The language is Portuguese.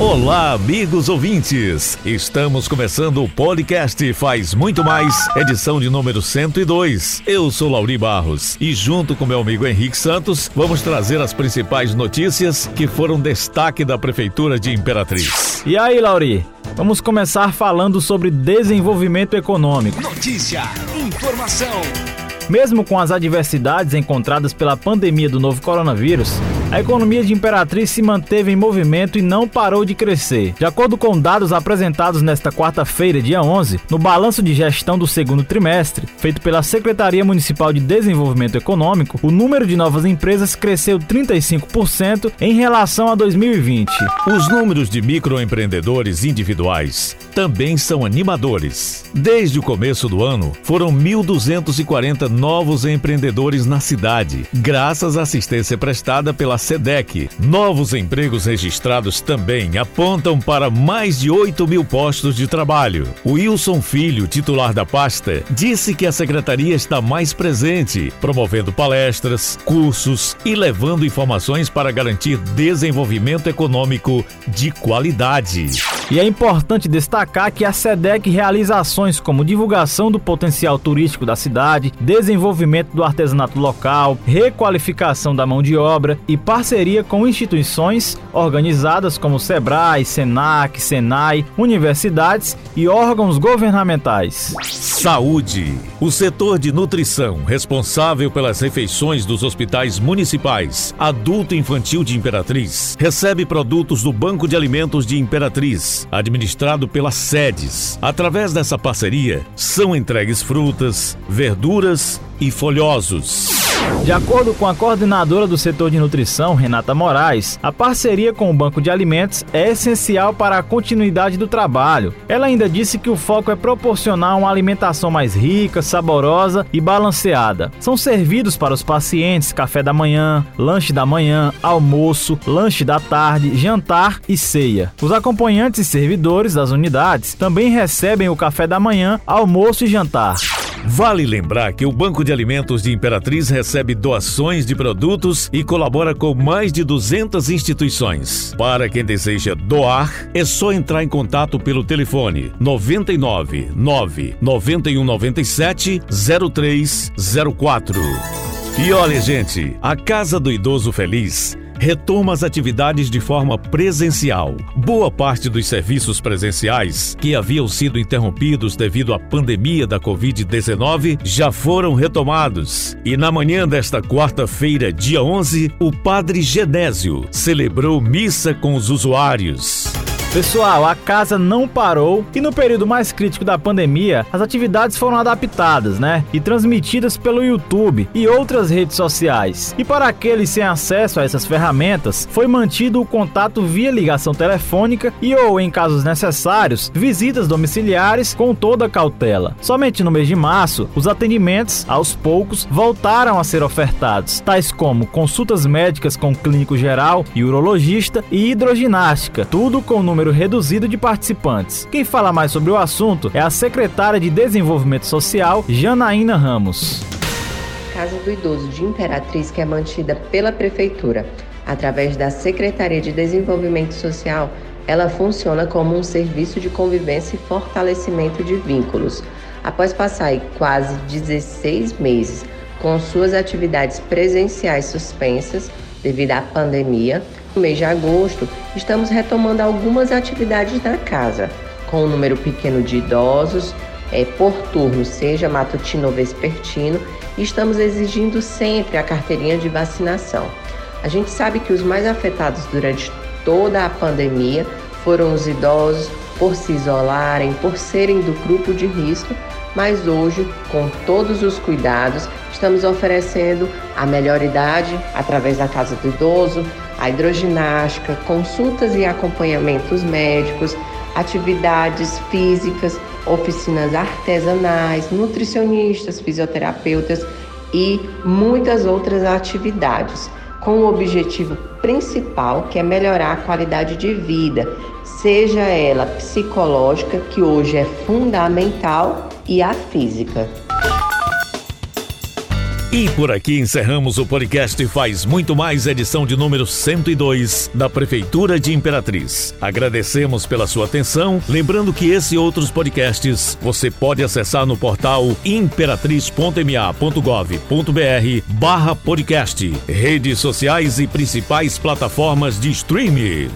Olá, amigos ouvintes! Estamos começando o podcast Faz Muito Mais, edição de número 102. Eu sou Lauri Barros e, junto com meu amigo Henrique Santos, vamos trazer as principais notícias que foram destaque da Prefeitura de Imperatriz. E aí, Lauri? Vamos começar falando sobre desenvolvimento econômico. Notícia, informação. Mesmo com as adversidades encontradas pela pandemia do novo coronavírus, a economia de Imperatriz se manteve em movimento e não parou de crescer. De acordo com dados apresentados nesta quarta-feira, dia 11, no balanço de gestão do segundo trimestre, feito pela Secretaria Municipal de Desenvolvimento Econômico, o número de novas empresas cresceu 35% em relação a 2020. Os números de microempreendedores individuais também são animadores. Desde o começo do ano, foram 1.240 novos empreendedores na cidade, graças à assistência prestada pela SEDEC. Novos empregos registrados também apontam para mais de 8 mil postos de trabalho. Wilson Filho, titular da pasta, disse que a secretaria está mais presente, promovendo palestras, cursos e levando informações para garantir desenvolvimento econômico de qualidade. E é importante destacar que a SEDEC realiza ações como divulgação do potencial turístico da cidade, desenvolvimento do artesanato local, requalificação da mão de obra e parceria com instituições organizadas como SEBRAE, SENAC, SENAI, universidades e órgãos governamentais. Saúde. O setor de nutrição, responsável pelas refeições dos hospitais municipais adulto e infantil de Imperatriz, recebe produtos do Banco de Alimentos de Imperatriz, administrado pelas sedes. Através dessa parceria, são entregues frutas, verduras e folhosos. De acordo com a coordenadora do setor de nutrição, Renata Moraes, a parceria com o Banco de Alimentos é essencial para a continuidade do trabalho. Ela ainda disse que o foco é proporcionar uma alimentação mais rica, saborosa e balanceada. São servidos para os pacientes café da manhã, lanche da manhã, almoço, lanche da tarde, jantar e ceia. Os acompanhantes e servidores das unidades também recebem o café da manhã, almoço e jantar. Vale lembrar que o Banco de Alimentos de Imperatriz recebe doações de produtos e colabora com mais de 200 instituições. Para quem deseja doar, é só entrar em contato pelo telefone 99 9 91 97 0304. E olha, gente, a Casa do Idoso Feliz retoma as atividades de forma presencial. Boa parte dos serviços presenciais que haviam sido interrompidos devido à pandemia da Covid-19 já foram retomados. E na manhã desta quarta-feira, dia 11, o Padre Genésio celebrou missa com os usuários. Pessoal, a casa não parou e no período mais crítico da pandemia, as atividades foram adaptadas, né? E transmitidas pelo YouTube e outras redes sociais. E para aqueles sem acesso a essas ferramentas, foi mantido o contato via ligação telefônica e ou, em casos necessários, visitas domiciliares com toda a cautela. Somente no mês de março, os atendimentos, aos poucos, voltaram a ser ofertados, tais como consultas médicas com clínico geral e urologista e hidroginástica, tudo com número número reduzido de participantes. Quem fala mais sobre o assunto é a secretária de Desenvolvimento Social, Janaína Ramos. Casa do Idoso de Imperatriz, que é mantida pela Prefeitura através da Secretaria de Desenvolvimento Social, ela funciona como um serviço de convivência e fortalecimento de vínculos. Após passar quase 16 meses com suas atividades presenciais suspensas devido à pandemia, no mês de agosto, estamos retomando algumas atividades na casa, com um número pequeno de idosos, é, por turno, seja matutino ou vespertino, e estamos exigindo sempre a carteirinha de vacinação. A gente sabe que os mais afetados durante toda a pandemia foram os idosos, por se isolarem, por serem do grupo de risco, mas hoje, com todos os cuidados, estamos oferecendo a melhor idade através da Casa do Idoso, a hidroginástica, consultas e acompanhamentos médicos, atividades físicas, oficinas artesanais, nutricionistas, fisioterapeutas e muitas outras atividades, com o objetivo principal que é melhorar a qualidade de vida, seja ela psicológica, que hoje é fundamental, e a física. E por aqui encerramos o podcast Faz Muito Mais, edição de número 102 da Prefeitura de Imperatriz. Agradecemos pela sua atenção, lembrando que esse e outros podcasts você pode acessar no portal imperatriz.ma.gov.br barra podcast, redes sociais e principais plataformas de streaming.